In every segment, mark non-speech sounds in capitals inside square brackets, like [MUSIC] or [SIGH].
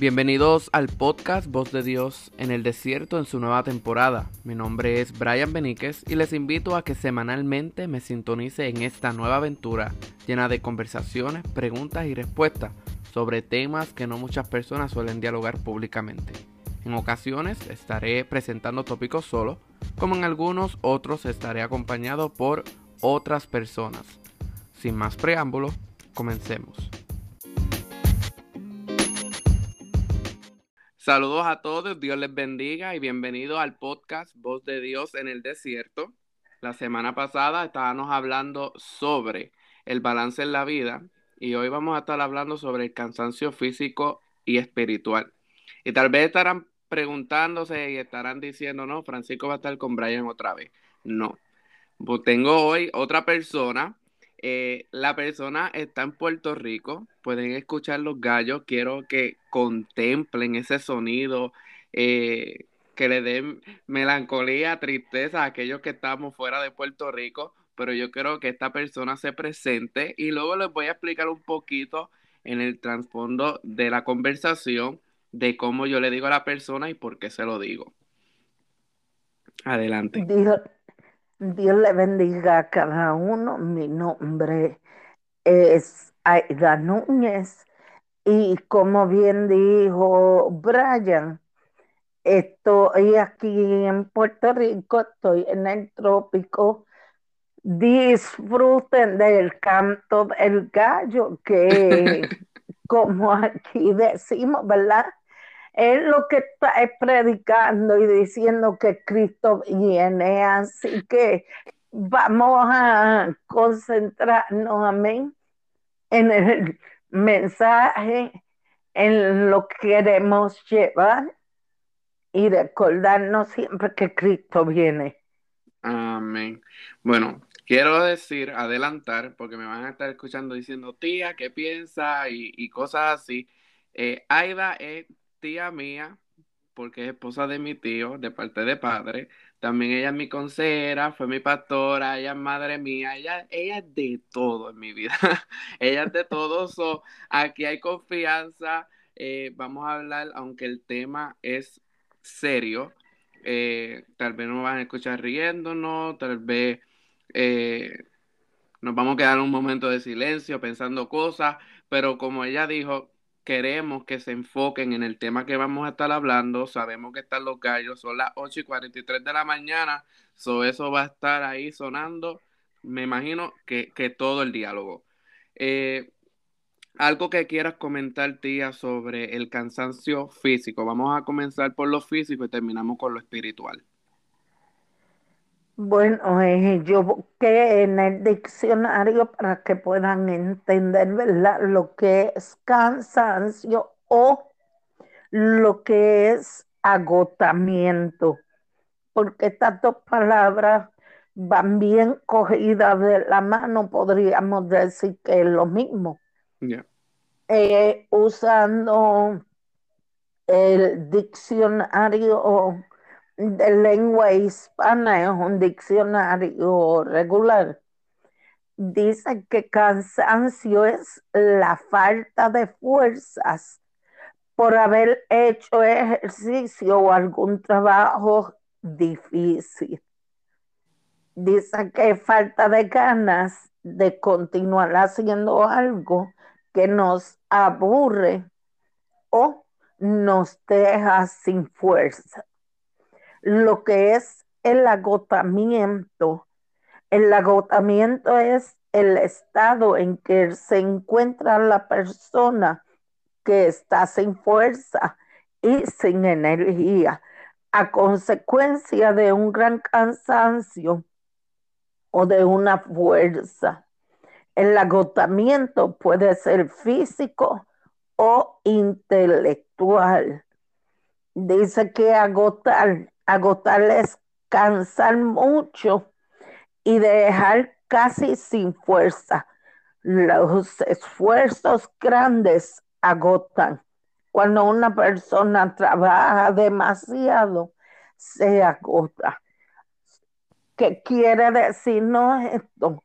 Bienvenidos al podcast Voz de Dios en el desierto en su nueva temporada. Mi nombre es Brian Beníquez y les invito a que semanalmente me sintonice en esta nueva aventura llena de conversaciones, preguntas y respuestas sobre temas que no muchas personas suelen dialogar públicamente. En ocasiones estaré presentando tópicos solo, como en algunos otros estaré acompañado por otras personas. Sin más preámbulo, comencemos. Saludos a todos, Dios les bendiga y bienvenido al podcast Voz de Dios en el Desierto. La semana pasada estábamos hablando sobre el balance en la vida y hoy vamos a estar hablando sobre el cansancio físico y espiritual. Y tal vez estarán preguntándose y estarán diciendo, no, Francisco va a estar con Brian otra vez. No, pues tengo hoy otra persona eh, la persona está en Puerto Rico, pueden escuchar los gallos, quiero que contemplen ese sonido, eh, que le den melancolía, tristeza a aquellos que estamos fuera de Puerto Rico, pero yo quiero que esta persona se presente y luego les voy a explicar un poquito en el trasfondo de la conversación de cómo yo le digo a la persona y por qué se lo digo. Adelante. Dios le bendiga a cada uno. Mi nombre es Aida Núñez y como bien dijo Brian, estoy aquí en Puerto Rico, estoy en el trópico. Disfruten del canto del gallo, que [LAUGHS] como aquí decimos, ¿verdad? Es lo que está predicando y diciendo que Cristo viene. Así que vamos a concentrarnos, amén, en el mensaje, en lo que queremos llevar y recordarnos siempre que Cristo viene. Amén. Bueno, quiero decir, adelantar, porque me van a estar escuchando diciendo, tía, ¿qué piensa? Y, cosas así. Eh, Aida es tía mía, porque es esposa de mi tío, de parte de padre. También ella es mi consejera, fue mi pastora, ella es madre mía, ella, ella es de todo en mi vida. [LAUGHS] ella es de todo. So, aquí hay confianza. Eh, vamos a hablar, aunque el tema es serio. Eh, tal vez nos van a escuchar riéndonos, tal vez eh, nos vamos a quedar un momento de silencio pensando cosas, pero como ella dijo, queremos que se enfoquen en el tema que vamos a estar hablando. Sabemos que están los gallos, son las 8 y 43 de la mañana, so eso va a estar ahí sonando, me imagino que, todo el diálogo. Eh, algo que quieras comentar, tía, sobre el cansancio físico. Vamos a comenzar por lo físico y terminamos con lo espiritual. Bueno, eh, yo busqué en el diccionario para que puedan entender lo que es cansancio o lo que es agotamiento, porque estas dos palabras van bien cogidas de la mano, podríamos decir que es lo mismo. Eh, usando el diccionario de lengua hispana es un diccionario regular. Dice que cansancio es la falta de fuerzas por haber hecho ejercicio o algún trabajo difícil. Dice que falta de ganas de continuar haciendo algo que nos aburre o nos deja sin fuerza lo que es el agotamiento. El agotamiento es el estado en que se encuentra la persona que está sin fuerza y sin energía a consecuencia de un gran cansancio o de una fuerza. El agotamiento puede ser físico o intelectual. Dice que agotar agotarles, cansar mucho y dejar casi sin fuerza. Los esfuerzos grandes agotan. Cuando una persona trabaja demasiado, se agota. ¿Qué quiere decirnos esto?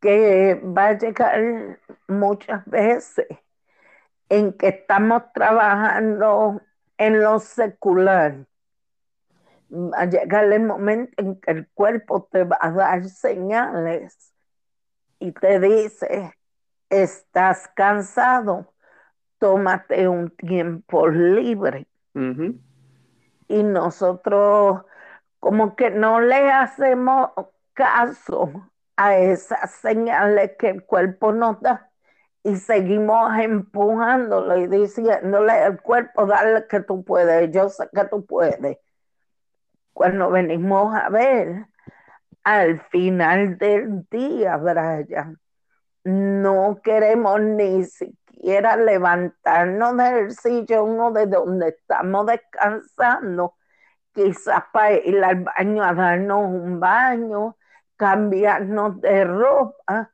Que va a llegar muchas veces en que estamos trabajando en lo secular, va a llegar el momento en que el cuerpo te va a dar señales y te dice, estás cansado, tómate un tiempo libre. Y nosotros como que no le hacemos caso a esas señales que el cuerpo nos da y seguimos empujándolo y diciéndole al cuerpo, dale que tú puedes, yo sé que tú puedes. Cuando venimos a ver, al final del día, Brian, no queremos ni siquiera levantarnos del sillón o de donde estamos descansando, quizás para ir al baño a darnos un baño, cambiarnos de ropa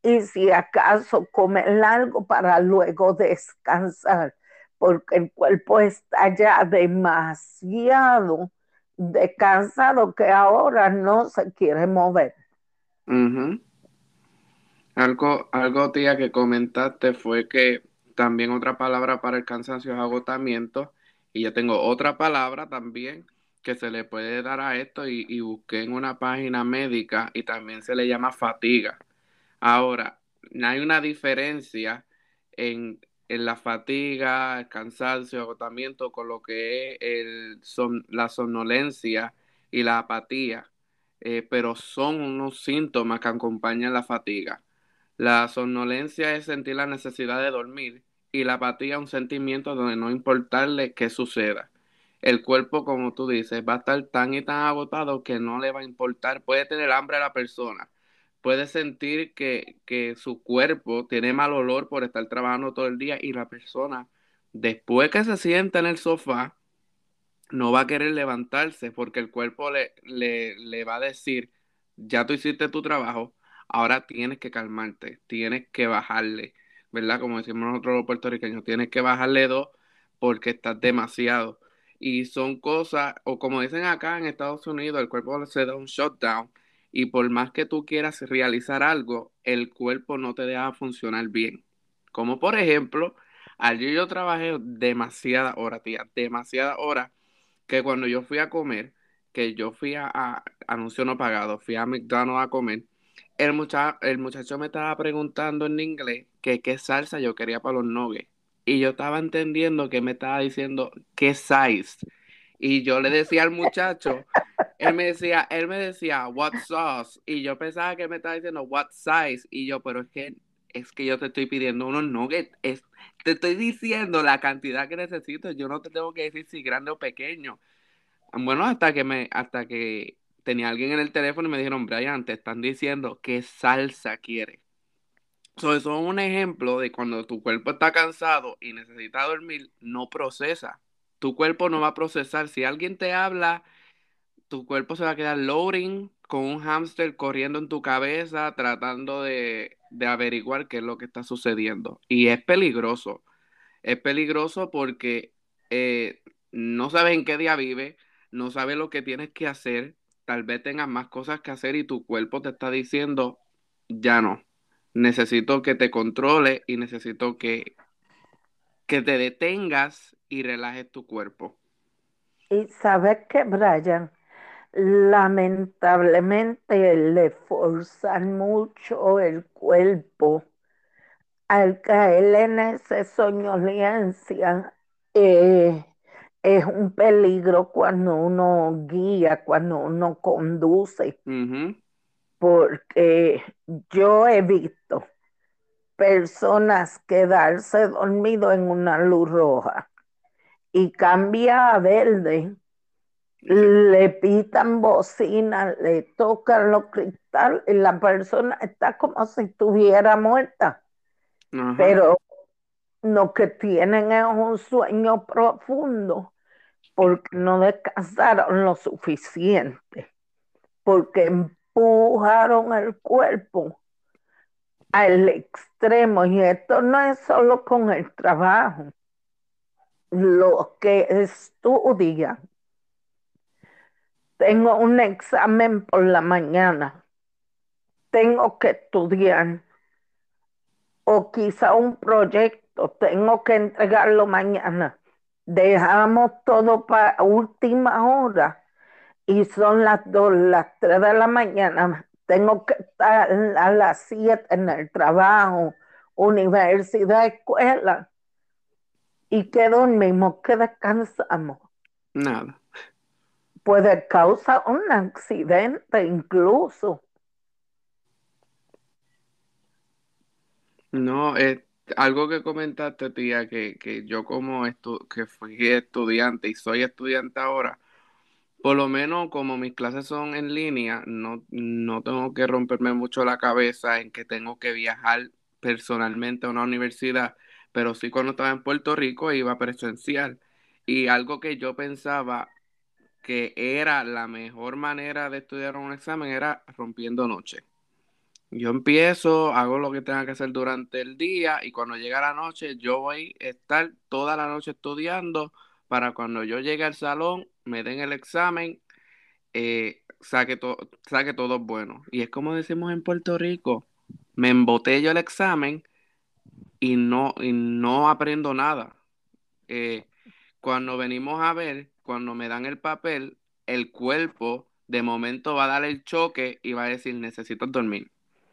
y si acaso comer algo para luego descansar, porque el cuerpo está ya demasiado descansado que ahora no se quiere mover. Algo, algo, tía, que comentaste fue que también otra palabra para el cansancio es agotamiento. Y yo tengo otra palabra también que se le puede dar a esto y, busqué en una página médica y también se le llama fatiga. Ahora, hay una diferencia en, la fatiga, el cansancio, agotamiento con lo que es el son, la somnolencia y la apatía, eh, pero son unos síntomas que acompañan la fatiga. La somnolencia es sentir la necesidad de dormir y la apatía un sentimiento donde no importarle qué suceda. El cuerpo, como tú dices, va a estar tan y tan agotado que no le va a importar. Puede tener hambre a la persona, puede sentir que, que su cuerpo tiene mal olor por estar trabajando todo el día y la persona, después que se sienta en el sofá, no va a querer levantarse porque el cuerpo le, le, le va a decir, ya tú hiciste tu trabajo, ahora tienes que calmarte, tienes que bajarle, ¿verdad? Como decimos nosotros los puertorriqueños, tienes que bajarle dos porque estás demasiado. Y son cosas, o como dicen acá en Estados Unidos, el cuerpo se da un shutdown y por más que tú quieras realizar algo, el cuerpo no te deja funcionar bien. Como por ejemplo, ayer yo trabajé demasiada hora, tía, demasiada hora, que cuando yo fui a comer, que yo fui a, anuncio no pagado, fui a McDonald's a comer, el, el muchacho me estaba preguntando en inglés que qué salsa yo quería para los nuggets. Y yo estaba entendiendo que me estaba diciendo qué size. Y yo le decía al muchacho, él me decía, él me decía, what sauce? Y yo pensaba que me estaba diciendo what size. Y yo, pero es que es que yo te estoy pidiendo unos nuggets. Es, te estoy diciendo la cantidad que necesito. Yo no te tengo que decir si grande o pequeño. Bueno, hasta que me, hasta que tenía alguien en el teléfono y me dijeron, Brian, te están diciendo qué salsa quiere. eso es un ejemplo de cuando tu cuerpo está cansado y necesita dormir, no procesa. Tu cuerpo no va a procesar. Si alguien te habla, tu cuerpo se va a quedar loading con un hámster corriendo en tu cabeza, tratando de, de averiguar qué es lo que está sucediendo. Y es peligroso. Es peligroso porque eh, no sabes en qué día vive, no sabes lo que tienes que hacer, tal vez tengas más cosas que hacer y tu cuerpo te está diciendo, ya no, necesito que te controle y necesito que, que te detengas y relajes tu cuerpo. Y sabes que, Brian, lamentablemente le forzan mucho el cuerpo al caer en esa soñolencia. Eh, es un peligro cuando uno guía, cuando uno conduce, porque yo he visto personas quedarse dormido en una luz roja y cambia a verde, le pitan bocina, le tocan los cristales y la persona está como si estuviera muerta. Pero lo que tienen es un sueño profundo porque no descansaron lo suficiente, porque empujaron el cuerpo al extremo. Y esto no es solo con el trabajo. Los que estudian. Tengo un examen por la mañana. Tengo que estudiar. O quizá un proyecto tengo que entregarlo mañana. Dejamos todo para última hora y son las dos, las tres de la mañana. Tengo que estar a las siete en el trabajo, universidad, escuela. ¿Y qué dormimos? ¿Qué descansamos? Nada. Puede causar un accidente incluso. No, es algo que comentaste, tía, que, que yo como estu que fui estudiante y soy estudiante ahora, por lo menos como mis clases son en línea, no, no tengo que romperme mucho la cabeza en que tengo que viajar personalmente a una universidad, pero sí cuando estaba en Puerto Rico iba presencial. Y algo que yo pensaba que era la mejor manera de estudiar un examen era rompiendo noche. Yo empiezo, hago lo que tenga que hacer durante el día y cuando llega la noche yo voy a estar toda la noche estudiando para cuando yo llegue al salón me den el examen, eh, saque, saque todo bueno. Y es como decimos en Puerto Rico, me embotello el examen y no, y no aprendo nada. Eh, cuando venimos a ver, cuando me dan el papel, el cuerpo de momento va a dar el choque y va a decir, necesitas dormir,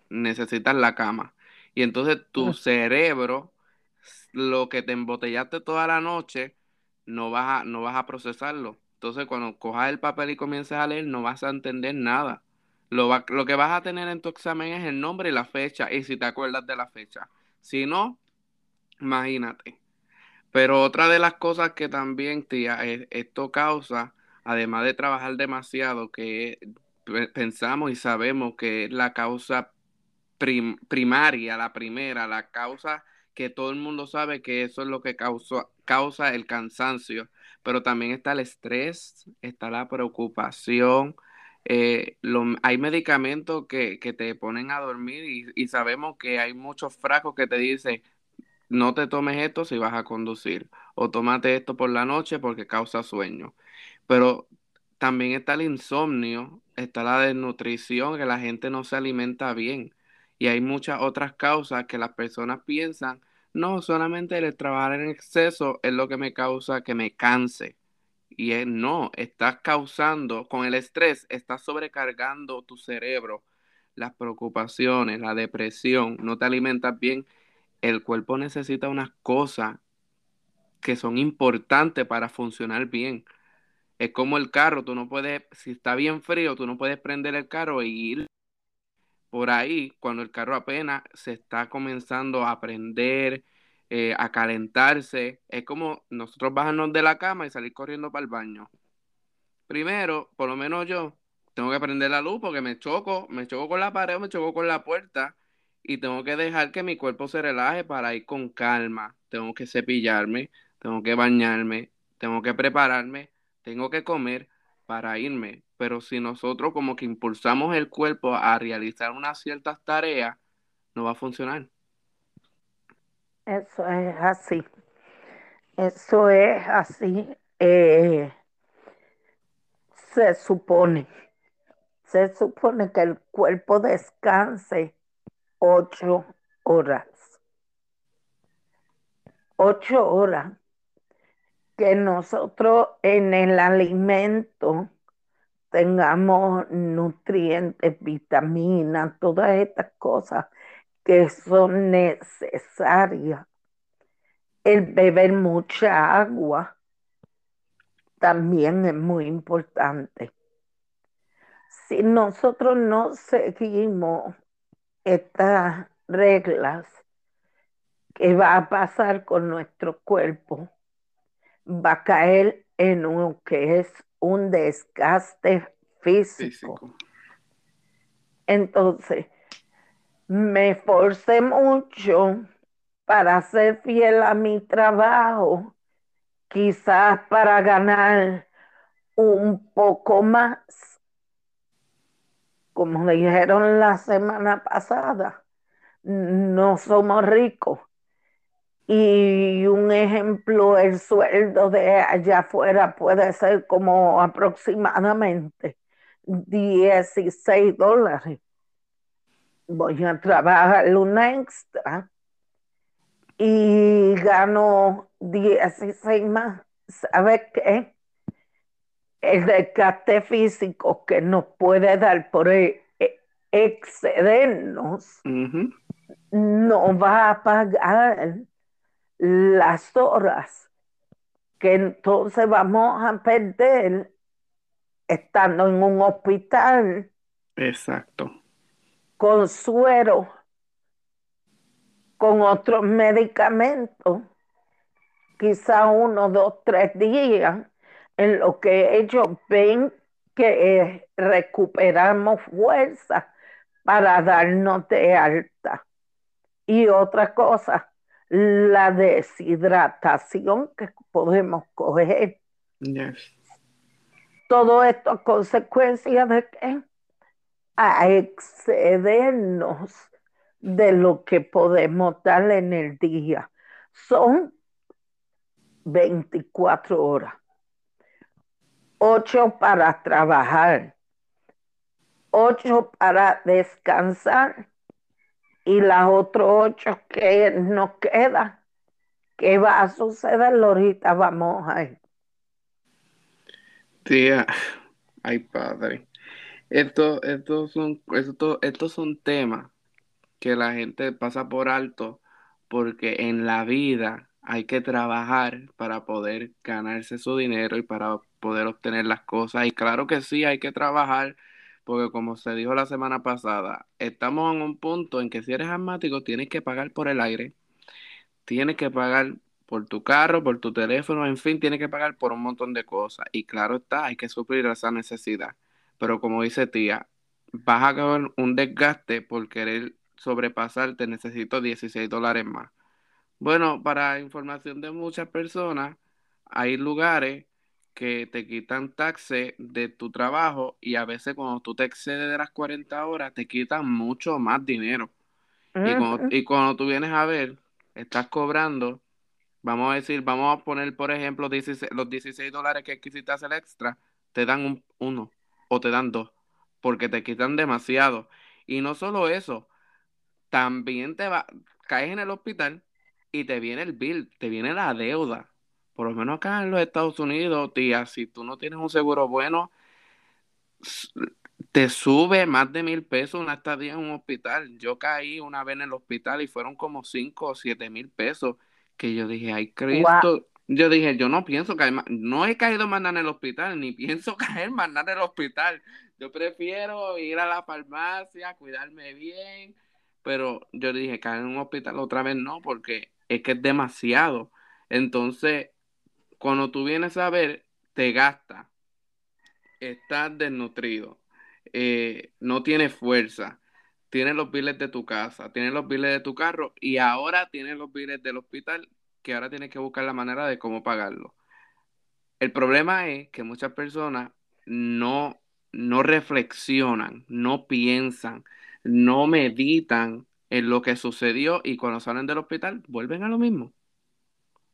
necesitas la cama. Y entonces tu cerebro, lo que te embotellaste toda la noche, no vas a, no vas a procesarlo. Entonces cuando cojas el papel y comiences a leer, no vas a entender nada. Lo, lo que vas a tener en tu examen es el nombre y la fecha, y si te acuerdas de la fecha. Si no, imagínate. Pero otra de las cosas que también, tía, esto causa, además de trabajar demasiado, que pensamos y sabemos que es la causa primaria, la primera, la causa que todo el mundo sabe que eso es lo que causa, causa el cansancio, pero también está el estrés, está la preocupación. Eh, hay medicamentos que, te ponen a dormir y, y, sabemos que hay muchos frascos que te dicen no te tomes esto si vas a conducir, o tómate esto por la noche porque causa sueño. Pero también está el insomnio, está la desnutrición, que la gente no se alimenta bien. Y hay muchas otras causas que las personas piensan, no, solamente el trabajar en exceso es lo que me causa que me canse. Y no, estás causando, con el estrés, estás sobrecargando tu cerebro, las preocupaciones, la depresión, no te alimentas bien el cuerpo necesita unas cosas que son importantes para funcionar bien. Es como el carro, tú no puedes, si está bien frío, tú no puedes prender el carro e ir por ahí cuando el carro apenas se está comenzando a prender, eh, a calentarse. Es como nosotros bajarnos de la cama y salir corriendo para el baño. Primero, por lo menos yo, tengo que prender la luz porque me choco, me choco con la pared o me choco con la puerta y tengo que dejar que mi cuerpo se relaje para ir con calma. Tengo que cepillarme, tengo que bañarme, tengo que prepararme, tengo que comer para irme. Pero si nosotros como que impulsamos el cuerpo a realizar unas ciertas tareas, no va a funcionar. Eso es así. Eso es así. Eh, se supone, se supone que el cuerpo descanse ocho horas. Ocho horas que nosotros en el alimento tengamos nutrientes, vitaminas, todas estas cosas que son necesarias. El beber mucha agua también es muy importante. Si nosotros no seguimos estas reglas que va a pasar con nuestro cuerpo va a caer en lo que es un desgaste físico. Entonces, me esforcé mucho para ser fiel a mi trabajo, quizás para ganar un poco más como dijeron la semana pasada, no somos ricos. Y un ejemplo, el sueldo de allá afuera puede ser como aproximadamente 16 dólares. Voy a trabajar una extra y gano 16 más. ¿Sabes qué? El desgaste físico que nos puede dar por e, e, excedernos no va a pagar las horas que entonces vamos a perder estando en un hospital. Exacto. Con suero, con otros medicamentos, quizá uno, dos, tres días, en lo que ellos ven que recuperamos fuerza para darnos de alta. Y otra cosa, la deshidratación que podemos coger. Todo esto es consecuencia de que a excedernos de lo que podemos dar en el día. Son 24 horas. 8 para trabajar, 8 para descansar y las otras ocho que nos quedan, ¿qué va a suceder ahorita? Vamos a ver. Tía, ay padre. Esto, estos son, esto, estos son temas que la gente pasa por alto porque en la vida hay que trabajar para poder ganarse su dinero y para poder obtener las cosas. Y claro que sí, hay que trabajar porque como se dijo la semana pasada, estamos en un punto en que si eres asmático tienes que pagar por el aire, tienes que pagar por tu carro, por tu teléfono, en fin, tienes que pagar por un montón de cosas. Y claro está, hay que suplir esa necesidad. Pero como dice tía, vas a acabar un desgaste por querer sobrepasarte, necesito 16 dólares más. Bueno, para información de muchas personas, hay lugares que te quitan taxes de tu trabajo y a veces cuando tú te excedes de las 40 horas te quitan mucho más dinero. y, cuando, tú vienes a ver, estás cobrando, vamos a decir, vamos a poner por ejemplo los 16 dólares que quisiste hacer extra, te dan un, uno o te dan dos, porque te quitan demasiado. Y no solo eso, también te va, caes en el hospital y te viene el bill, te viene la deuda por lo menos acá en los Estados Unidos, tía, si tú no tienes un seguro bueno, te sube más de mil pesos una estadía en un hospital. Yo caí una vez en el hospital y fueron como cinco o siete mil pesos que yo dije, ay Cristo, yo dije, yo no pienso caer no he caído más nada en el hospital, ni pienso [LAUGHS] caer más nada en el hospital. Yo prefiero ir a la farmacia, cuidarme bien, pero yo dije, caer en un hospital otra vez no, porque es que es demasiado. Entonces, cuando tú vienes a ver, te gasta, estás desnutrido, eh, no tienes fuerza, tienes los biles de tu casa, tienes los biles de tu carro y ahora tienes los biles del hospital que ahora tienes que buscar la manera de cómo pagarlo. El problema es que muchas personas no, no reflexionan, no piensan, no meditan en lo que sucedió y cuando salen del hospital vuelven a lo mismo.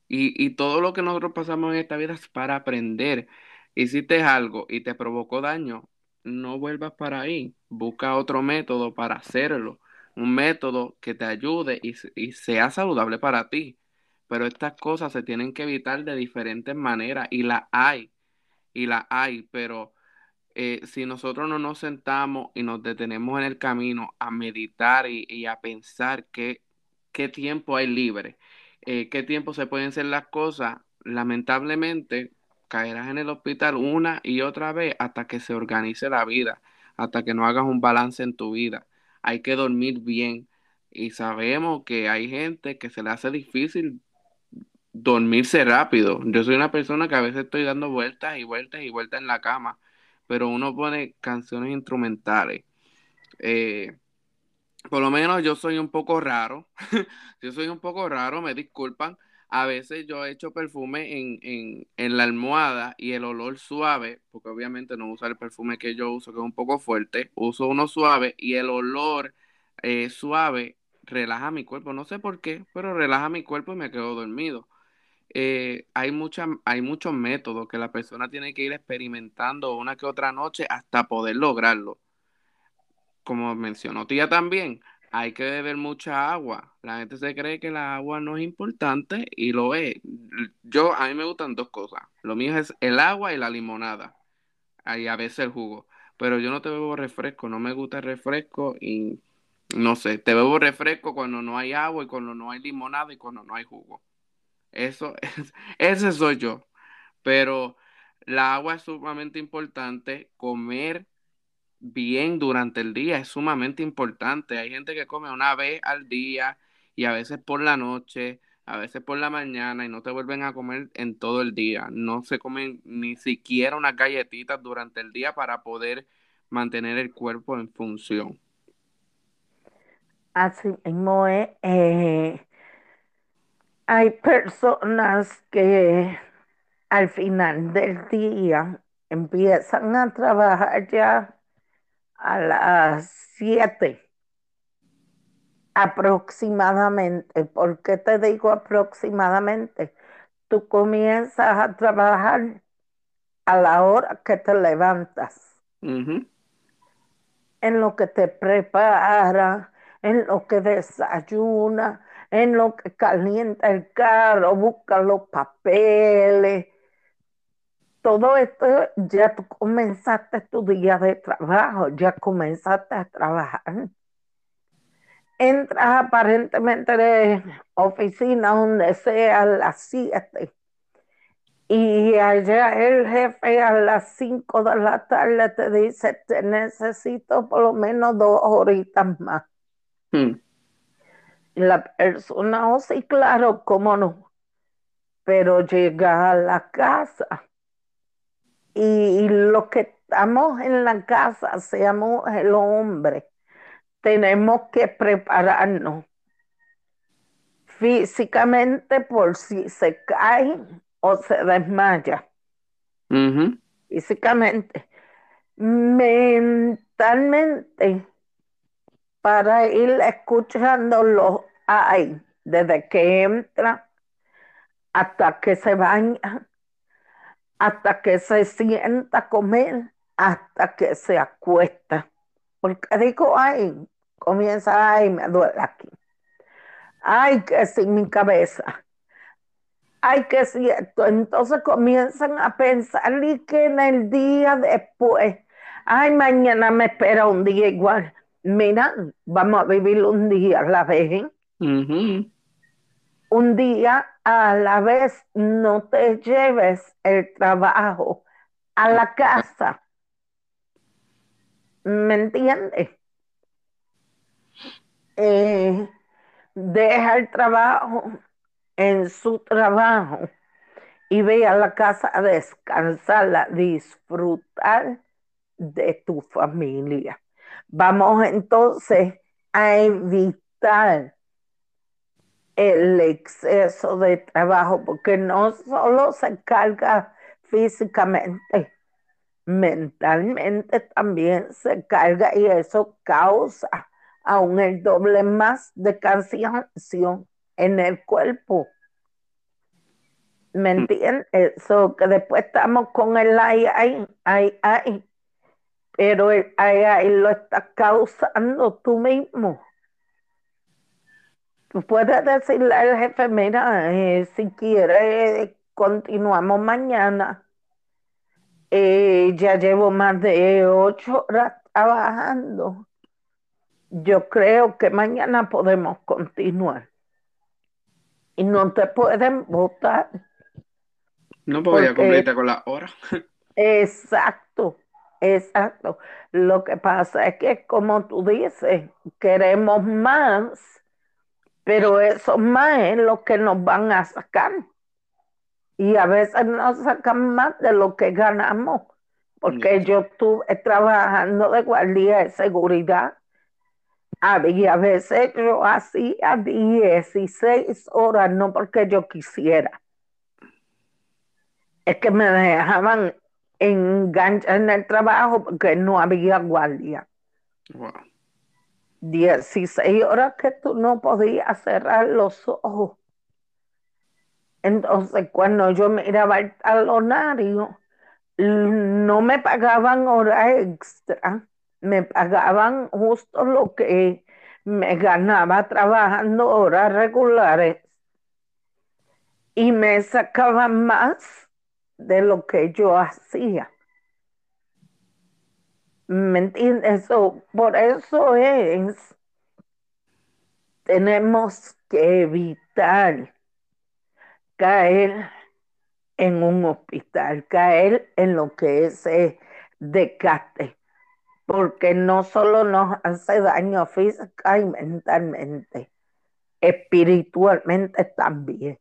Y, todo lo que nosotros pasamos en esta vida es para aprender. Hiciste algo y te provocó daño, no vuelvas para ahí. Busca otro método para hacerlo. Un método que te ayude y, y sea saludable para ti. Pero estas cosas se tienen que evitar de diferentes maneras y la hay. Y la hay, pero eh, si nosotros no nos sentamos y nos detenemos en el camino a meditar y, y a pensar qué, qué tiempo hay libre eh, qué tiempo se pueden hacer las cosas, lamentablemente caerás en el hospital una y otra vez hasta que se organice la vida, hasta que no hagas un balance en tu vida. Hay que dormir bien y sabemos que hay gente que se le hace difícil dormirse rápido. Yo soy una persona que a veces estoy dando vueltas y vueltas y vueltas en la cama, pero uno pone canciones instrumentales. Eh, por lo menos yo soy un poco raro. [LAUGHS] yo soy un poco raro, me disculpan. A veces yo echo perfume en, la almohada y el olor suave, porque obviamente no uso el perfume que yo uso, que es un poco fuerte, uso uno suave y el olor eh, suave relaja mi cuerpo. No sé por qué, pero relaja mi cuerpo y me quedo dormido. Eh, hay, mucha, hay muchos métodos que la persona tiene que ir experimentando una que otra noche hasta poder lograrlo como mencionó tía también, hay que beber mucha agua. La gente se cree que la agua no es importante y lo es. Yo, a mí me gustan dos cosas. Lo mío es el agua y la limonada. Y a veces el jugo. Pero yo no te bebo refresco, no me gusta el refresco y no sé, te bebo refresco cuando no hay agua y cuando no hay limonada y cuando no hay jugo. Eso es, [LAUGHS] ese soy yo. Pero la agua es sumamente importante. Comer bien durante el día es sumamente importante. Hay gente que come una vez al día y a veces por la noche, a veces por la mañana y no te vuelven a comer en todo el día. No se comen ni siquiera unas galletitas durante el día para poder mantener el cuerpo en función. Así mismo es. Eh, hay personas que al final del día empiezan a trabajar ya a las 7 aproximadamente. ¿Por qué te digo aproximadamente? Tú comienzas a trabajar a la hora que te levantas. En lo que te prepara, en lo que desayuna, en lo que calienta el carro, busca los papeles, todo esto ya tú comenzaste tu día de trabajo, ya comenzaste a trabajar. Entras aparentemente de oficina donde sea a las 7 y allá el jefe a las 5 de la tarde te dice, te necesito por lo menos dos horitas más. Hmm. La persona, oh sí, claro, cómo no. Pero llega a la casa y los que estamos en la casa, seamos el hombre, tenemos que prepararnos físicamente por si se cae o se desmaya. Físicamente. Mentalmente, para ir escuchando los hay desde que entra hasta que se baña hasta que se sienta a comer, hasta que se acuesta. Porque digo, ay, comienza, ay, me duele aquí. Ay, que sin mi cabeza. Ay, que cierto. Entonces comienzan a pensar y que en el día después, ay, mañana me espera un día igual. Mira, vamos a vivir un día a la vez. Un día a la vez no te lleves el trabajo a la casa. ¿Me entiendes? Eh, deja el trabajo en su trabajo y ve a la casa a descansar, a disfrutar de tu familia. Vamos entonces a evitar el exceso de trabajo, porque no solo se carga físicamente, mentalmente también se carga y eso causa aún el doble más de cansancio en el cuerpo. ¿Me mm. entiendes? Eso que después estamos con el ay, ay, ay, ay, pero ay, ay lo está causando tú mismo. Tú puedes decirle al jefe, mira, eh, si quiere, continuamos mañana. Eh, ya llevo más de ocho horas trabajando. Yo creo que mañana podemos continuar. Y no te pueden votar. No podía cumplirte con la hora. [LAUGHS] exacto, exacto. Lo que pasa es que, como tú dices, queremos más pero eso más es lo que nos van a sacar. Y a veces nos sacan más de lo que ganamos, porque yo estuve trabajando de guardia de seguridad. Había veces yo hacía 16 horas, no porque yo quisiera. Es que me dejaban enganchar en el trabajo porque no había guardia. 16 horas que tú no podías cerrar los ojos. Entonces, cuando yo miraba el talonario, no me pagaban hora extra, me pagaban justo lo que me ganaba trabajando horas regulares y me sacaban más de lo que yo hacía. ¿Me entiendes? por eso es, tenemos que evitar caer en un hospital, caer en lo que es eh, decate, porque no solo nos hace daño física y mentalmente, espiritualmente también.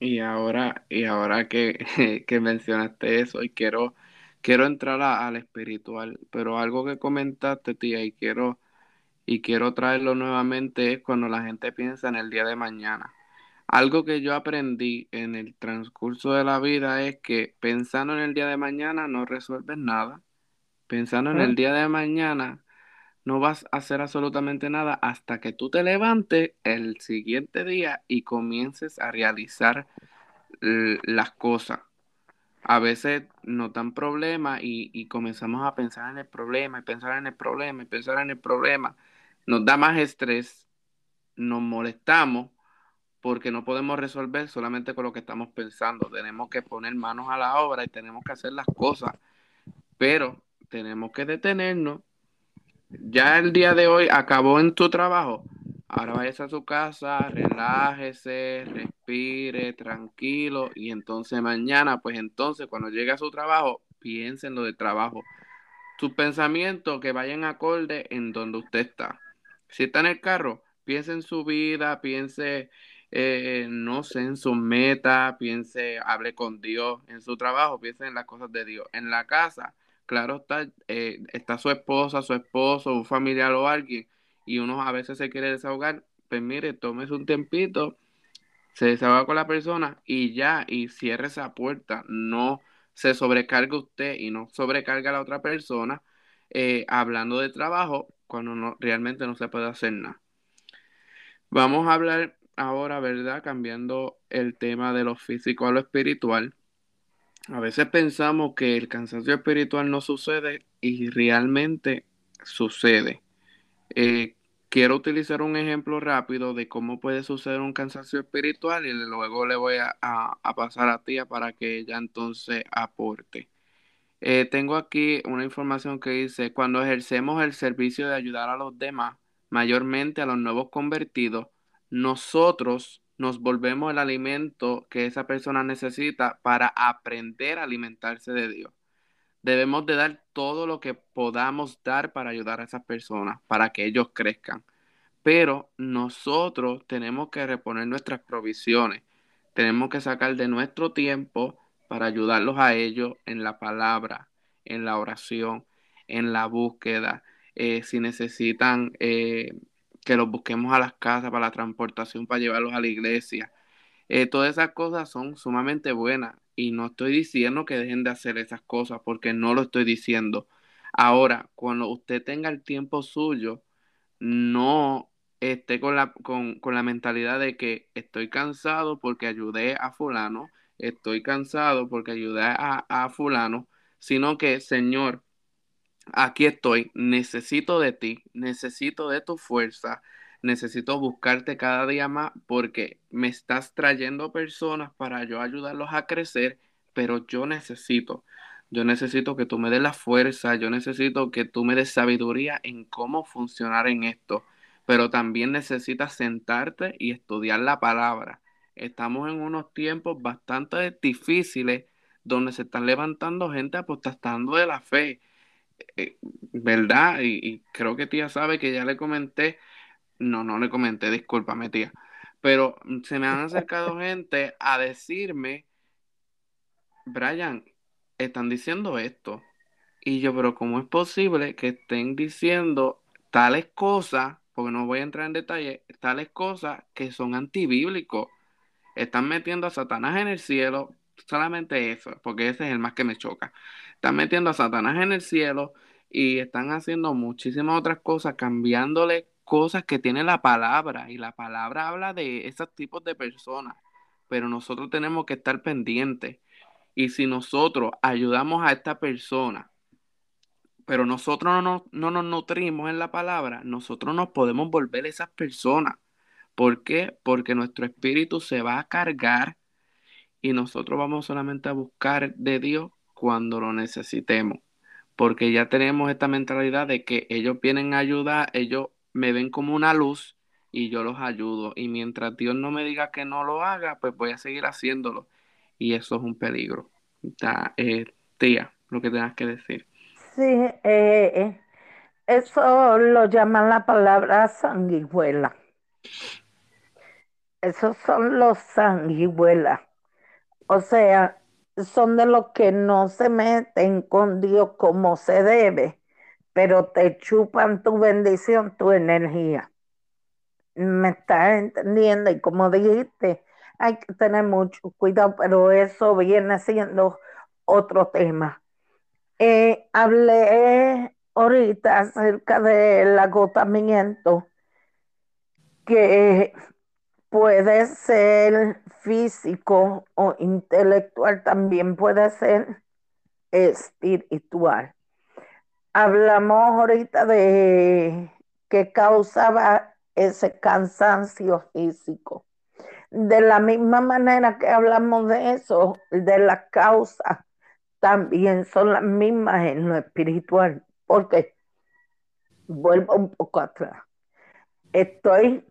Y ahora, y ahora que, [LAUGHS] que mencionaste eso, y quiero quiero entrar al espiritual, pero algo que comentaste, tía, y quiero, y quiero traerlo nuevamente es cuando la gente piensa en el día de mañana. Algo que yo aprendí en el transcurso de la vida es que pensando en el día de mañana no resuelves nada. Pensando en el día de mañana no vas a hacer absolutamente nada hasta que tú te levantes el siguiente día y comiences a realizar las cosas a veces nos dan problemas y, comenzamos a pensar en el problema y pensar en el problema y pensar en el problema. Nos da más estrés, nos molestamos porque no podemos resolver solamente con lo que estamos pensando. Tenemos que poner manos a la obra y tenemos que hacer las cosas, pero tenemos que detenernos. Ya el día de hoy acabó en tu trabajo. Ahora vayas a su casa, relájese, respire, tranquilo. Y entonces mañana, pues entonces cuando llegue a su trabajo, piense en lo de trabajo. Sus pensamientos que vayan acorde en donde usted está. Si está en el carro, piense en su vida, piense, eh, no sé, en su meta, piense, hable con Dios. En su trabajo, piense en las cosas de Dios. En la casa, claro está, eh, está su esposa, su esposo, un familiar o alguien y uno a veces se quiere desahogar, pues mire, tómese un tempito, se desahoga con la persona y ya, y cierre esa puerta. No se sobrecarga usted y no sobrecarga a la otra persona eh, hablando de trabajo cuando no, realmente no se puede hacer nada. Vamos a hablar ahora, ¿verdad? Cambiando el tema de lo físico a lo espiritual. A veces pensamos que el cansancio espiritual no sucede y realmente sucede. Eh, quiero utilizar un ejemplo rápido de cómo puede suceder un cansancio espiritual y luego le voy a, pasar a Tía para que ella entonces aporte. Eh, tengo aquí una información que dice, cuando ejercemos el servicio de ayudar a los demás, mayormente a los nuevos convertidos, nosotros nos volvemos el alimento que esa persona necesita para aprender a alimentarse de Dios. Debemos de dar todo lo que podamos dar para ayudar a esas personas, para que ellos crezcan. Pero nosotros tenemos que reponer nuestras provisiones. Tenemos que sacar de nuestro tiempo para ayudarlos a ellos en la palabra, en la oración, en la búsqueda. Eh, si necesitan eh, que los busquemos a las casas para la transportación, para llevarlos a la iglesia. Eh, todas esas cosas son sumamente buenas y no estoy diciendo que dejen de hacer esas cosas porque no lo estoy diciendo. Ahora, cuando usted tenga el tiempo suyo, no esté con la, con, la mentalidad de que estoy cansado porque ayudé a fulano, estoy cansado porque ayudé a, a fulano, sino que, Señor, aquí estoy, necesito de ti, necesito de tu fuerza, necesito buscarte cada día más porque me estás trayendo personas para yo ayudarlos a crecer, pero yo necesito, yo necesito que tú me des la fuerza, yo necesito que tú me des sabiduría en cómo funcionar en esto, pero también necesitas sentarte y estudiar la palabra. Estamos en unos tiempos bastante difíciles donde se están levantando gente apostando de la fe. Eh, ¿Verdad? Y, y, creo que tía sabe que ya le comenté no, no le comenté, discúlpame, tía. Pero se me han acercado [LAUGHS] gente a decirme, Brian, están diciendo esto. Y yo, pero ¿cómo es posible que estén diciendo tales cosas, porque no voy a entrar en detalle, tales cosas que son antibíblicos? Están metiendo a Satanás en el cielo, solamente eso, porque ese es el más que me choca. Están metiendo a Satanás en el cielo y están haciendo muchísimas otras cosas, cambiándole cosas que tiene la palabra y la palabra habla de esos tipos de personas, pero nosotros tenemos que estar pendientes. Y si nosotros ayudamos a esta persona, pero nosotros no, no, nos nutrimos en la palabra, nosotros nos podemos volver esas personas. ¿Por qué? Porque nuestro espíritu se va a cargar y nosotros vamos solamente a buscar de Dios cuando lo necesitemos. Porque ya tenemos esta mentalidad de que ellos vienen a ayudar, ellos me ven como una luz y yo los ayudo. Y mientras Dios no me diga que no lo haga, pues voy a seguir haciéndolo. Y eso es un peligro. Eh, tía, lo que tengas que decir. Sí, eh, eso lo llaman la palabra sanguijuela. Esos son los sanguijuelas. O sea, son de los que no se meten con Dios como se debe, pero te chupan tu bendición, tu energía. ¿Me estás entendiendo? Y como dijiste, hay que tener mucho cuidado, pero eso viene siendo otro tema. Eh, hablé ahorita acerca del agotamiento que puede ser físico o intelectual, también puede ser espiritual. Hablamos ahorita de qué causaba ese cansancio físico. De la misma manera que hablamos de eso, de la causa también son las mismas en lo espiritual. Porque, vuelvo un poco atrás, estoy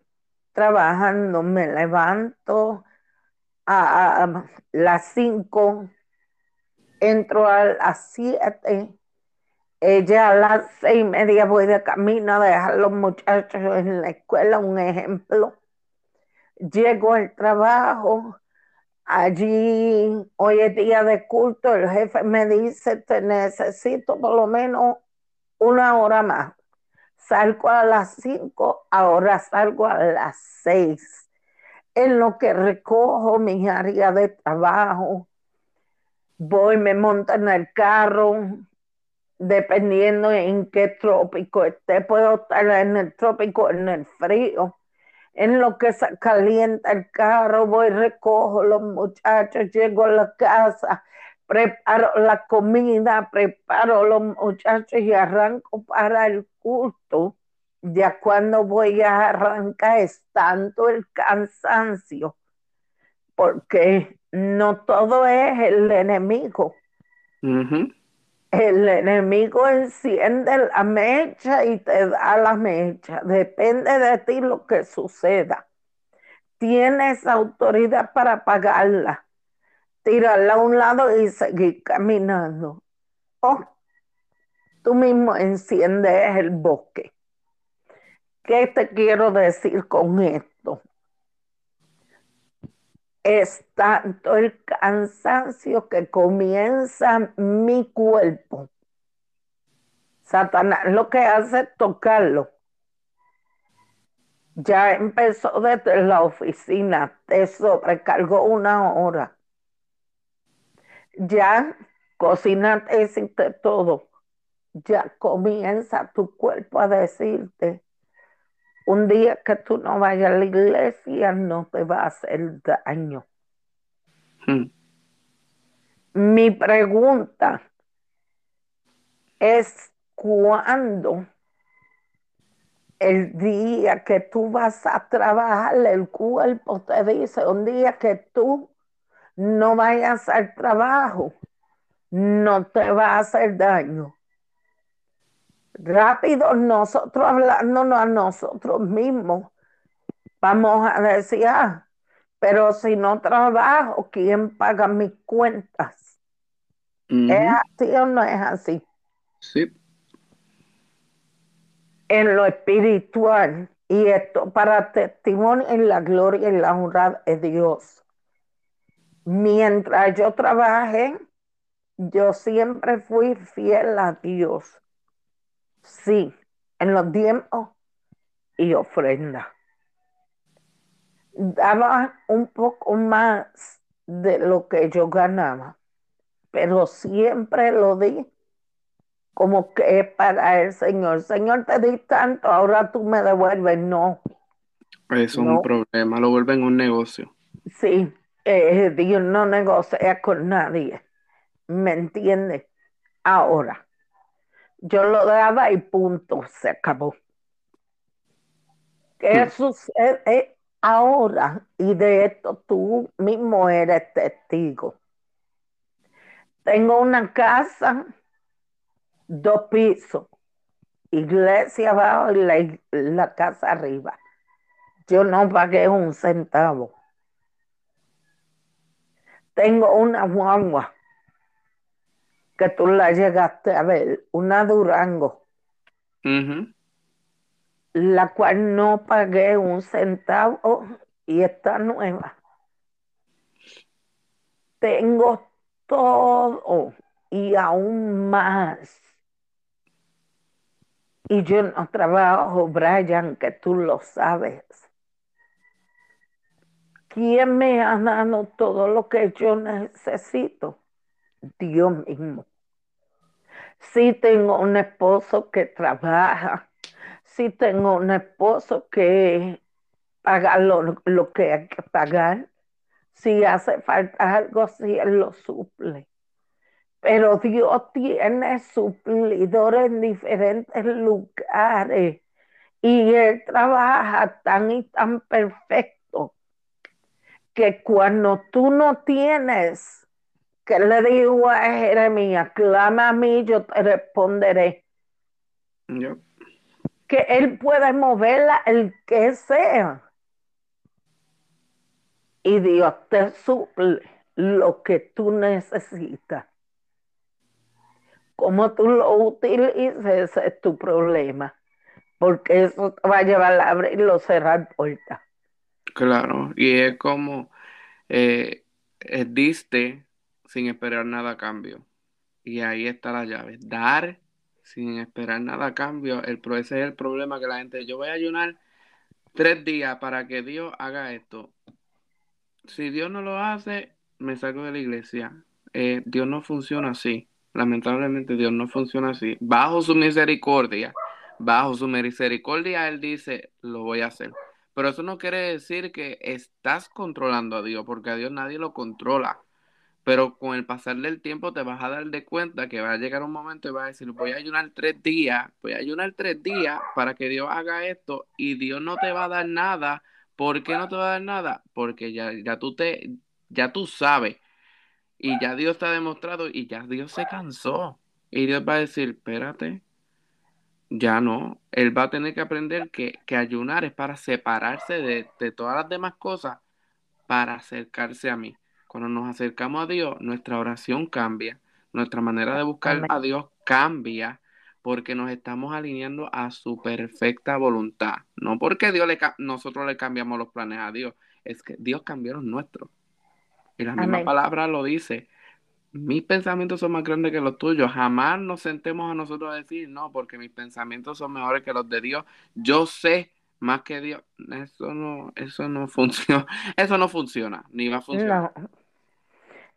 trabajando, me levanto a, las 5, entro a las 7, ella a las seis y media voy de camino a dejar a los muchachos en la escuela, un ejemplo. Llego al trabajo, Allí, hoy es día de culto, el jefe me dice, te necesito por lo menos una hora más. Salgo a las cinco, ahora salgo a las seis. En lo que recojo mi área de trabajo, voy, me monto en el carro, dependiendo en qué trópico esté, puedo estar en el trópico, en el frío en lo que se calienta el carro, voy, recojo los muchachos, llego a la casa, preparo la comida, preparo los muchachos y arranco para el culto. Ya cuando voy a arrancar es tanto el cansancio, porque no todo es el enemigo. El enemigo enciende la mecha y te da la mecha. Depende de ti lo que suceda. Tienes autoridad para apagarla, tirarla a un lado y seguir caminando. O tú mismo enciendes el bosque. ¿Qué te quiero decir con esto? es tanto el cansancio que comienza mi cuerpo. Satanás lo que hace es tocarlo. Ya empezó desde la oficina, te sobrecargó una hora. Ya cocinaste, hiciste todo. Ya comienza tu cuerpo a decirte, un día que tú no vayas a la iglesia no te va a hacer daño. Hmm. Mi pregunta es cuándo el día que tú vas a trabajar, el cuerpo te dice, un día que tú no vayas al trabajo, no te va a hacer daño rápido nosotros hablándonos a nosotros mismos, vamos a decir, ah, pero si no trabajo, ¿quién paga mis cuentas? ¿Es así o no es así? Sí. En lo espiritual, y esto para testimonio en la gloria y la honra de Dios. Mientras yo trabajé, yo siempre fui fiel a Dios Sí, en los tiempos y ofrenda. Daba un poco más de lo que yo ganaba, pero siempre lo di como que para el Señor. Señor, te di tanto, ahora tú me devuelves. No. Es un problema, lo vuelven un negocio. Sí, eh, Dios no negocia con nadie. ¿Me entiende? Ahora, yo lo daba y punto, se acabó. ¿Qué Hmm. sucede ahora? Y de esto tú mismo eres testigo. Tengo una casa, dos pisos, iglesia abajo y la, la casa arriba. Yo no pagué un centavo. Tengo una guagua que tú la llegaste a ver, una Durango, la cual no pagué un centavo y está nueva. Tengo todo y aún más. Y yo no trabajo, Brian, que tú lo sabes. ¿Quién me ha dado todo lo que yo necesito? Dios mismo. Sí tengo un esposo que trabaja, sí tengo un esposo que paga lo, lo que hay que pagar, si hace falta algo, sí él lo suple. Pero Dios tiene suplidores en diferentes lugares y Él trabaja tan y tan perfecto que cuando tú no tienes, que le digo a Jeremías, clama a mí, yo te responderé. Que Él puede moverla el que sea. Y Dios te suple lo que tú necesitas. Cómo tú lo utilices, ese es tu problema. Porque eso te va a llevar a abrir o cerrar puertas. Claro, y es como eh, eh, diste sin esperar nada a cambio. Y ahí está la llave. Dar sin esperar nada a cambio. El, ese es el problema que la gente, yo voy a ayunar tres días para que Dios haga esto. Si Dios no lo hace, me salgo de la iglesia. Eh, Dios no funciona así. Lamentablemente Dios no funciona así. Bajo su misericordia, bajo su misericordia, Él dice, lo voy a hacer. Pero eso no quiere decir que estás controlando a Dios, porque a Dios nadie lo controla. Pero con el pasar del tiempo te vas a dar de cuenta que va a llegar un momento y vas a decir, voy a ayunar tres días, voy a ayunar tres días para que Dios haga esto y Dios no te va a dar nada. ¿Por qué no te va a dar nada? Porque ya, ya tú te, ya tú sabes y ya Dios te ha demostrado y ya Dios se cansó. Y Dios va a decir, espérate, ya no. Él va a tener que aprender que, que ayunar es para separarse de, de todas las demás cosas para acercarse a mí. Cuando nos acercamos a Dios, nuestra oración cambia, nuestra manera de buscar a Dios cambia, porque nos estamos alineando a su perfecta voluntad. No porque Dios le, nosotros le cambiamos los planes a Dios, es que Dios cambió los nuestros. Y la misma palabra lo dice. Mis pensamientos son más grandes que los tuyos. Jamás nos sentemos a nosotros a decir, no, porque mis pensamientos son mejores que los de Dios. Yo sé más que Dios. Eso no, eso no [LAUGHS] funciona. Eso no funciona, ni va a funcionar. No.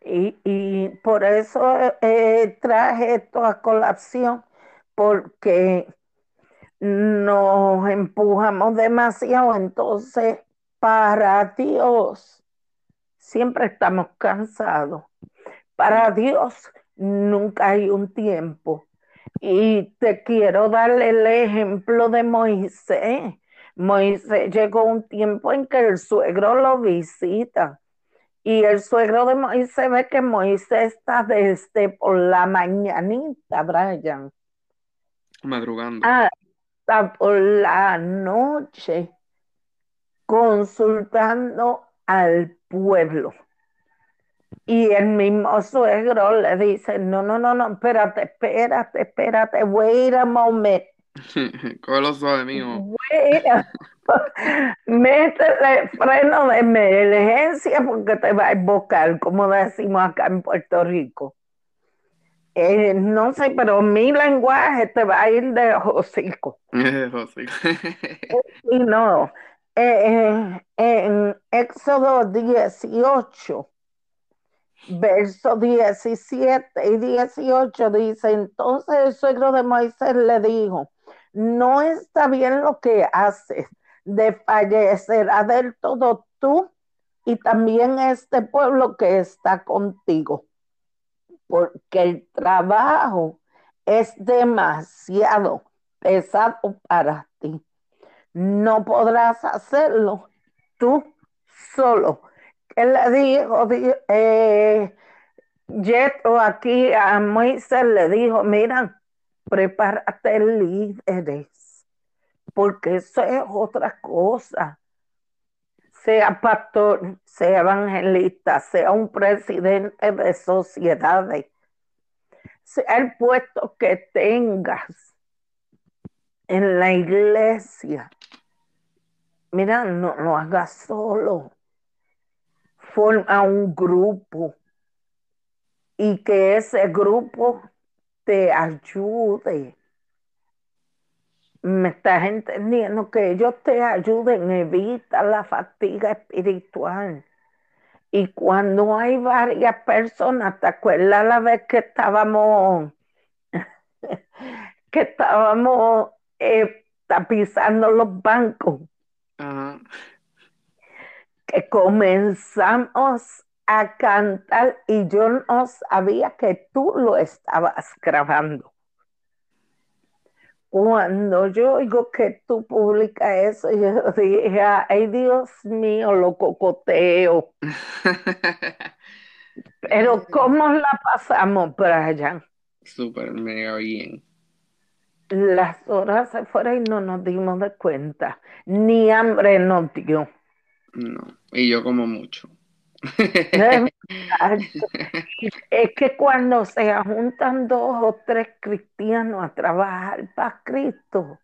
Y, y por eso eh, traje esto a colación, porque nos empujamos demasiado, entonces para Dios siempre estamos cansados. Para Dios nunca hay un tiempo. Y te quiero darle el ejemplo de Moisés. Moisés llegó un tiempo en que el suegro lo visita. Y el suegro de Moisés ve que Moisés está desde por la mañanita, Brian, Madrugando. hasta por la noche, consultando al pueblo. Y el mismo suegro le dice, no, no, no, no, espérate, espérate, espérate, wait a moment, [LAUGHS] Cógelo suave, mijo. [LAUGHS] Métele freno de emergencia porque te va a invocar, como decimos acá en Puerto Rico. Eh, no sé, pero mi lenguaje te va a ir de hocico. [LAUGHS] Y no, eh, en Éxodo 18, verso 17 y 18 dice, entonces el suegro de Moisés le dijo, no está bien lo que haces, de fallecerá del todo tú y también este pueblo que está contigo, porque el trabajo es demasiado pesado para ti. No podrás hacerlo tú solo. Él le dijo, eh, aquí a Moisés le dijo, mira, prepárate líderes, porque eso es otra cosa. Sea pastor, sea evangelista, sea un presidente de sociedades, sea el puesto que tengas en la iglesia. Mira, no lo hagas solo. Forma un grupo y que ese grupo te ayude. Me estás entendiendo que ellos te ayuden, evita la fatiga espiritual. Y cuando hay varias personas, ¿te acuerdas la vez que estábamos, [LAUGHS] que estábamos eh, tapizando los bancos? Que comenzamos a cantar y yo no sabía que tú lo estabas grabando. Cuando yo oigo que tú publicas eso, yo [LAUGHS] dije, ay Dios mío, lo cocoteo. [LAUGHS] Pero ¿cómo la pasamos, Brian? Súper mega bien. Las horas se fueron y no nos dimos de cuenta. Ni hambre nos dio. No, y yo como mucho. [LAUGHS] es que cuando se juntan dos o tres cristianos a trabajar para Cristo,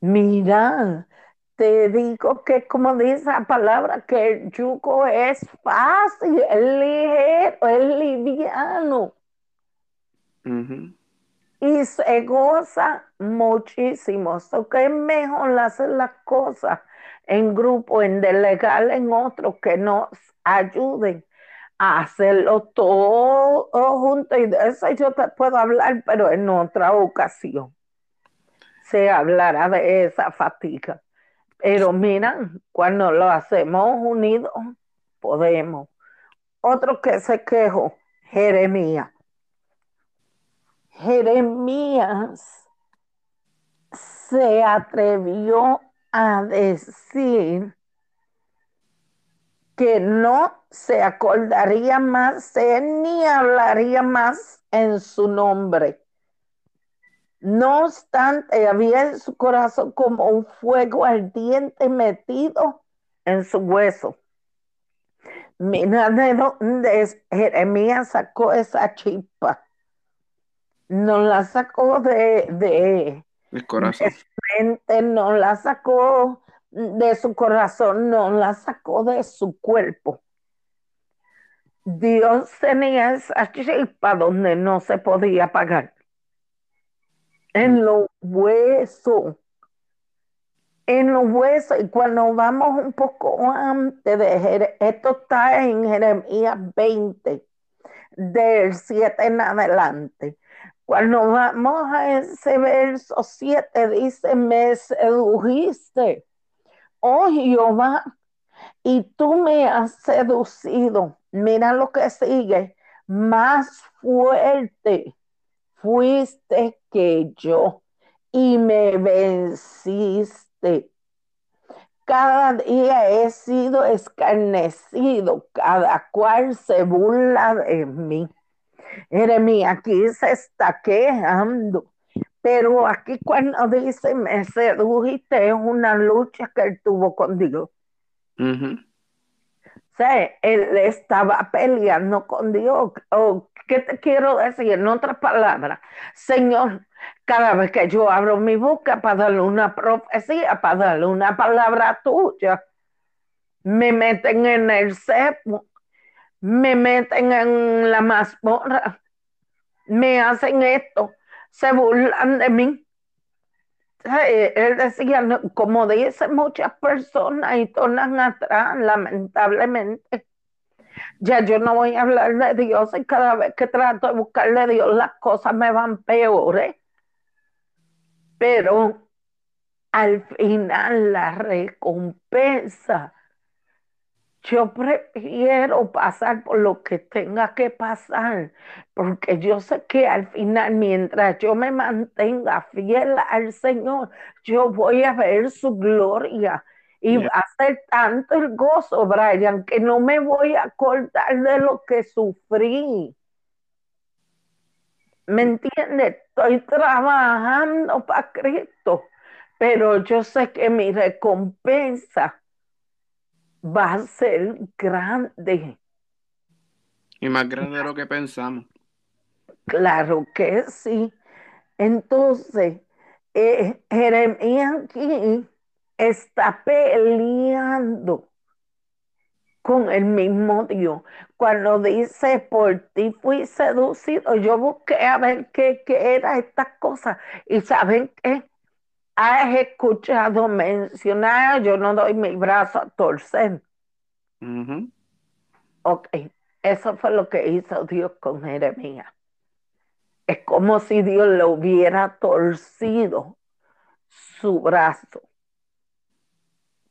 mira, te digo que como dice la palabra, que el yugo es fácil, es ligero, es liviano. Y se goza muchísimo. So que es mejor hacer las cosas en grupo, en delegar en otros que nos ayuden a hacerlo todo junto. Y de eso yo te puedo hablar, pero en otra ocasión se hablará de esa fatiga. Pero mira, cuando lo hacemos unidos, podemos. Otro que se quejó, Jeremías. Jeremías se atrevió a decir que no se acordaría más ni hablaría más en su nombre. No obstante, había en su corazón como un fuego ardiente metido en su hueso. Mira de dónde Jeremías sacó esa chispa. No la sacó de, de, corazón. No la sacó de su corazón, no la sacó de su cuerpo. Dios tenía esa chispa donde no se podía apagar. En los huesos. En los huesos. Y cuando vamos un poco antes de esto está en Jeremías 20, del 7 en adelante. Cuando vamos a ese verso 7, dice, me sedujiste oh Jehová, y tú me has seducido. Mira lo que sigue, más fuerte fuiste que yo y me venciste. Cada día he sido escarnecido, cada cual se burla de mí. Jeremías aquí se está quejando pero aquí cuando dice me sedujiste es una lucha que él tuvo con Dios. O sea, él estaba peleando con Dios. O, ¿Qué te quiero decir? En otras palabras, Señor, cada vez que yo abro mi boca para darle una profecía, para darle una palabra tuya, me meten en el cepo, me meten en la mazmorra, me hacen esto se burlan de mí. Él decía, como dicen muchas personas y tornan atrás, lamentablemente. Ya yo no voy a hablar de Dios y cada vez que trato de buscarle Dios las cosas me van peores. Pero al final la recompensa yo prefiero pasar por lo que tenga que pasar, porque yo sé que al final, mientras yo me mantenga fiel al Señor, yo voy a ver su gloria. Y va a ser tanto el gozo, Brian, que no me voy a acordar de lo que sufrí. ¿Me entiendes? Estoy trabajando para Cristo, pero yo sé que mi recompensa va a ser grande. Y más grande de lo que pensamos. Claro que sí. Entonces, eh, Jeremías aquí está peleando con el mismo Dios. Cuando dice, por ti fui seducido, yo busqué a ver qué, qué era esta cosa. Y saben qué, has escuchado mencionar, yo no doy mi brazo a torcer. Ok, eso fue lo que hizo Dios con Jeremías. Es como si Dios le hubiera torcido su brazo.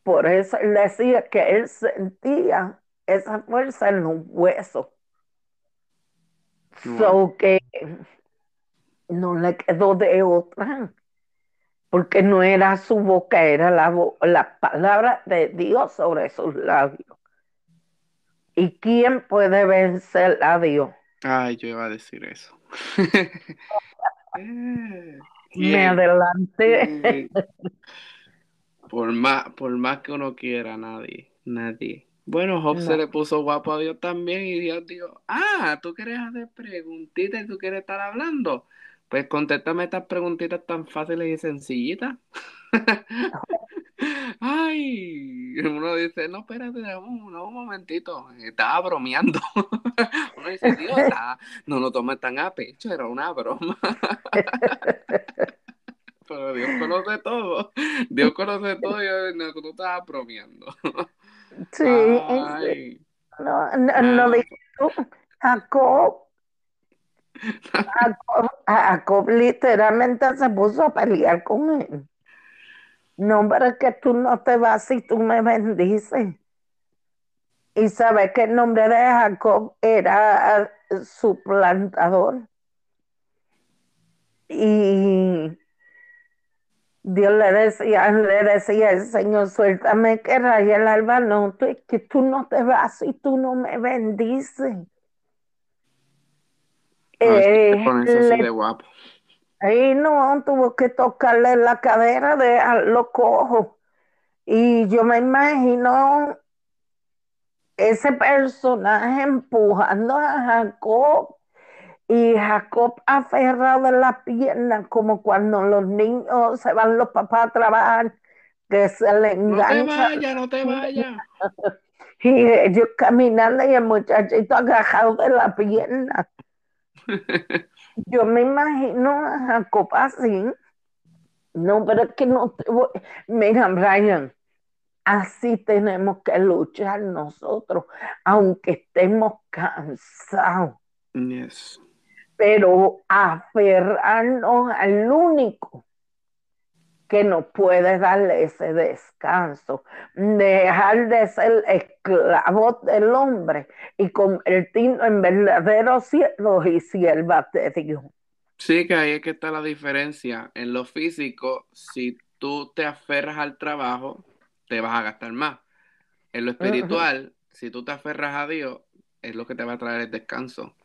Por eso él decía que él sentía esa fuerza en los huesos. So que no le quedó de otra porque no era su boca, era la, la palabra de Dios sobre sus labios. ¿Y quién puede vencer a Dios? Ay, yo iba a decir eso. [LAUGHS] Me adelanté. por, más, por más que uno quiera, nadie, nadie. Bueno, Job se le puso guapo a Dios también y Dios dijo, ah, tú quieres hacer preguntitas y tú quieres estar hablando. Pues contéstame estas preguntitas tan fáciles y sencillitas. [LAUGHS] Ay, uno dice, no, espérate, un, un momentito, estaba bromeando. [LAUGHS] uno dice, Dios, [LAUGHS] no lo tomes tan a pecho, era una broma. Pero Dios conoce todo. Dios conoce todo y no, tú estabas bromeando. Sí, Ay. no, no, no, no Jacob Jacob, literalmente se puso a pelear con él. No, pero que tú no te vas si tú me bendices. Y sabes que el nombre de Jacob era su plantador. Y Dios le decía, le decía el Señor, suéltame que raya el alba, no, que tú no te vas si tú no me bendices. Eh, así de guapo. Ahí no, tuvo que tocarle la cadera de lo cojo. Y yo me imagino ese personaje empujando a Jacob y Jacob aferrado en la pierna como cuando los niños se van los papás a trabajar que se le engancha. No te vayas, no te vayas. [LAUGHS] y ellos caminando y el muchachito agarrado de la pierna. Yo me imagino a Jacob así. No, pero es que no te voy. Mira, Brian, así tenemos que luchar nosotros, aunque estemos cansados. Pero aferrarnos al único que nos puede darle ese descanso, dejar de ser esclavos del hombre y convertirnos en verdaderos siervos y siervas de Dios. Sí, que ahí es que está la diferencia. En lo físico, si tú te aferras al trabajo, te vas a gastar más. En lo espiritual, si tú te aferras a Dios, es lo que te va a traer el descanso.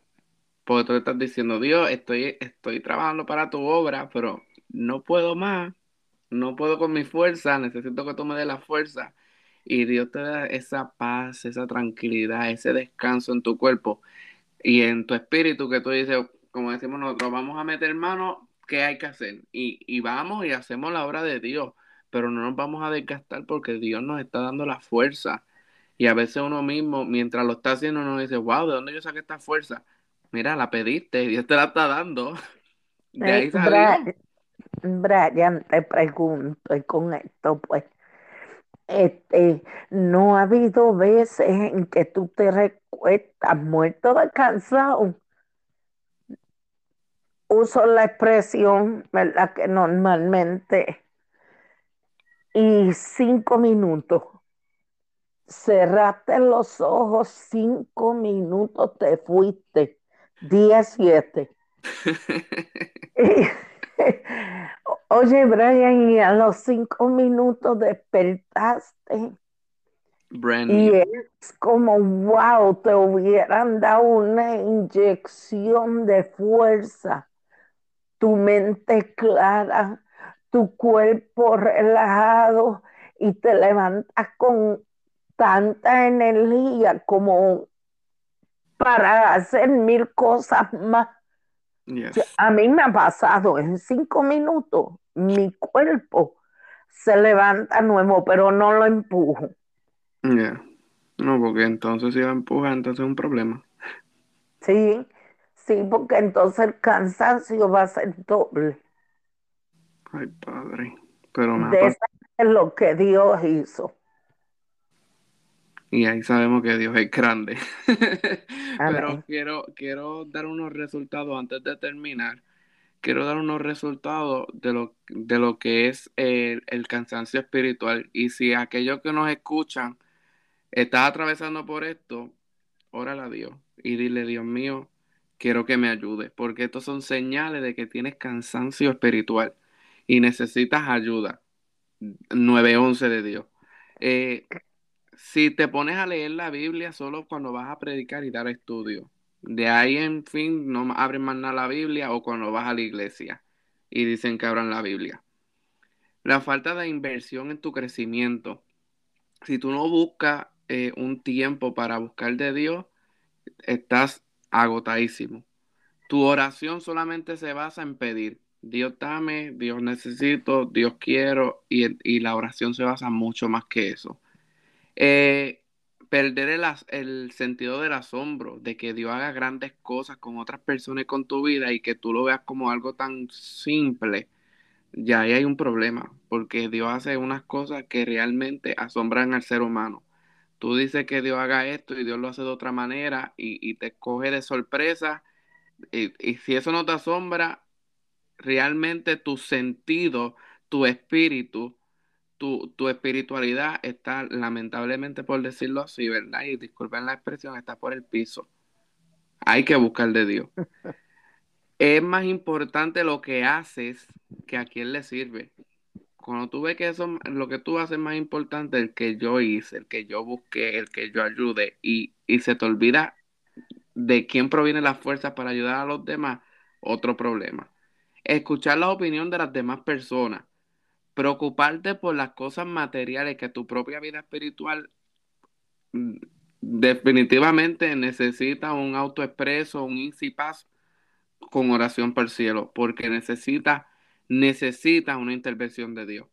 Porque tú estás diciendo, Dios, estoy, estoy trabajando para tu obra, pero no puedo más no puedo con mi fuerza, necesito que tú me des la fuerza. Y Dios te da esa paz, esa tranquilidad, ese descanso en tu cuerpo y en tu espíritu que tú dices, como decimos nosotros, vamos a meter mano, ¿qué hay que hacer? Y, y vamos y hacemos la obra de Dios, pero no nos vamos a desgastar porque Dios nos está dando la fuerza. Y a veces uno mismo, mientras lo está haciendo, uno dice, wow, ¿de dónde yo saqué esta fuerza? Mira, la pediste, Dios te la está dando. [LAUGHS] De ahí salió. Brian, te pregunto, y con esto, pues, este, no ha habido veces en que tú te recuestas muerto de cansado. Uso la expresión, ¿verdad? Que normalmente, y cinco minutos cerraste los ojos cinco minutos, te fuiste. Día siete. [LAUGHS] [LAUGHS] Oye, Brian, y a los cinco minutos despertaste. y es como, wow, te hubieran dado una inyección de fuerza. Tu mente clara, tu cuerpo relajado y te levantas con tanta energía como para hacer mil cosas más. A mí me ha pasado en cinco minutos, mi cuerpo se levanta nuevo, pero no lo empujo. No, porque entonces si lo empuja, entonces es un problema. Sí, sí, porque entonces el cansancio va a ser doble. Ay, padre. Pero nada. De eso es lo que Dios hizo. Y ahí sabemos que Dios es grande. [LAUGHS] Pero quiero, quiero dar unos resultados antes de terminar. Quiero dar unos resultados de lo, de lo que es el, cansancio espiritual. Y si aquellos que nos escuchan están atravesando por esto, órale a Dios y dile, Dios mío, quiero que me ayude. Porque estos son señales de que tienes cansancio espiritual y necesitas ayuda. 911 de Dios. Eh, si te pones a leer la Biblia solo cuando vas a predicar y dar estudio, de ahí en fin no abren más nada la Biblia o cuando vas a la iglesia y dicen que abran la Biblia. La falta de inversión en tu crecimiento. Si tú no buscas eh, un tiempo para buscar de Dios, estás agotadísimo. Tu oración solamente se basa en pedir. Dios dame, Dios necesito, Dios quiero, y, y la oración se basa mucho más que eso. Eh, perder el, el, sentido del asombro, de que Dios haga grandes cosas con otras personas y con tu vida y que tú lo veas como algo tan simple, ya ahí hay un problema, porque Dios hace unas cosas que realmente asombran al ser humano. Tú dices que Dios haga esto y Dios lo hace de otra manera y, te coge de sorpresa. Y, y si eso no te asombra, realmente tu sentido, tu espíritu, tu, espiritualidad está, lamentablemente por decirlo así, ¿verdad? Y disculpen la expresión, está por el piso. Hay que buscar de Dios. es más importante lo que haces que a quién le sirve. Cuando tú ves que eso, lo que tú haces es más importante el que yo hice, el que yo busqué, el que yo ayude, y, y se te olvida de quién proviene la fuerza para ayudar a los demás, otro problema. Escuchar la opinión de las demás personas preocuparte por las cosas materiales que tu propia vida espiritual mm, definitivamente necesita un autoexpreso, un easy con oración el cielo, porque necesita, necesita una intervención de Dios.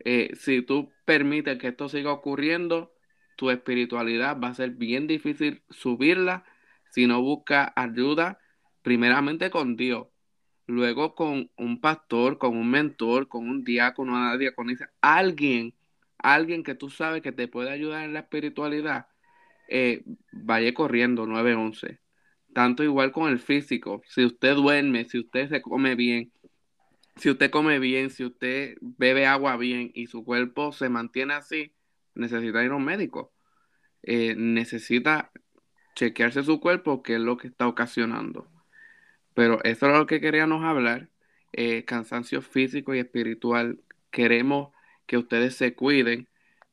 Eh, si tú permites que esto siga ocurriendo, tu espiritualidad va a ser bien difícil subirla si no buscas ayuda primeramente con Dios luego con un pastor, con un mentor, con un diácono, una diaconisa, alguien, alguien que tú sabes que te puede ayudar en la espiritualidad, eh, vaya corriendo 911. Tanto igual con el físico. Si usted duerme, si usted se come bien, si usted come bien, si usted bebe agua bien y su cuerpo se mantiene así, necesita ir a un médico. Eh, necesita chequearse su cuerpo, que es lo que está ocasionando. Pero eso es lo que queríamos hablar, eh, cansancio físico y espiritual. Queremos que ustedes se cuiden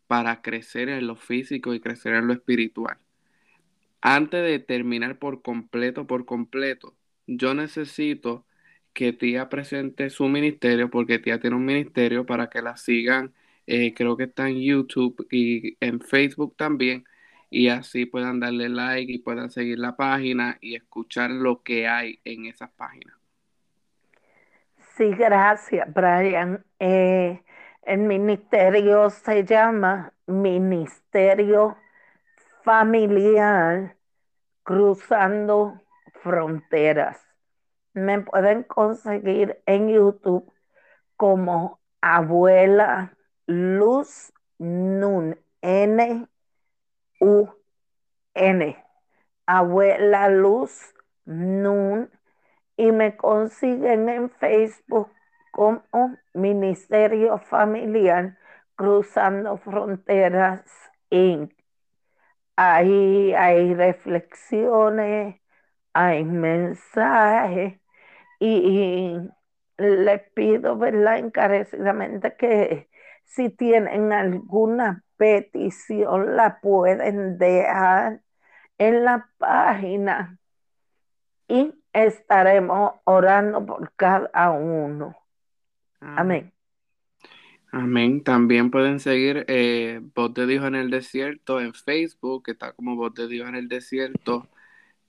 para crecer en lo físico y crecer en lo espiritual. Antes de terminar por completo, por completo, yo necesito que tía presente su ministerio, porque tía tiene un ministerio para que la sigan. Eh, creo que está en YouTube y en Facebook también y así puedan darle like y puedan seguir la página y escuchar lo que hay en esas páginas. Sí, gracias, Brian. Eh, el ministerio se llama Ministerio Familiar Cruzando Fronteras. Me pueden conseguir en YouTube como Abuela Luz Nun, N U-N. Abuela Luz Nun. Y me consiguen en Facebook como Ministerio Familiar Cruzando Fronteras Inc. Ahí hay reflexiones, hay mensajes y, les pido, ¿verdad? Encarecidamente que si tienen alguna petición la pueden dejar en la página y estaremos orando por cada uno. Amén. Amén. También pueden seguir eh, Voz de Dios en el Desierto en Facebook, que está como Voz de Dios en el Desierto.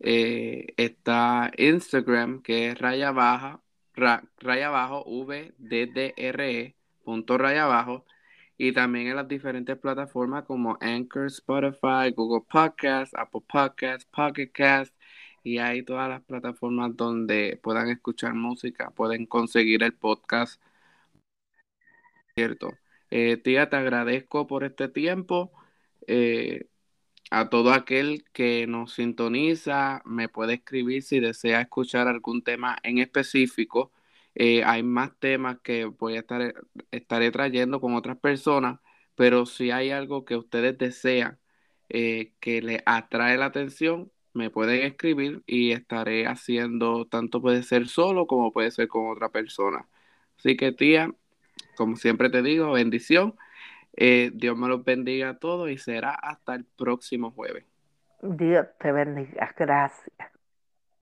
Eh, está Instagram, que es raya baja, raya abajo, VDDRE, punto raya. Y también en las diferentes plataformas como Anchor, Spotify, Google Podcasts, Apple Podcasts, Pocket Cast. Y hay todas las plataformas donde puedan escuchar música, pueden conseguir el podcast Cierto. Eh, tía, te agradezco por este tiempo. Eh, a todo aquel que nos sintoniza, me puede escribir si desea escuchar algún tema en específico. Eh, hay más temas que voy a estar estaré trayendo con otras personas, pero si hay algo que ustedes desean que les atrae la atención, me pueden escribir y estaré haciendo, tanto puede ser solo como puede ser con otra persona. Así que tía, como siempre te digo, bendición. Eh, Dios me los bendiga a todos y será hasta el próximo jueves. Dios te bendiga. Gracias.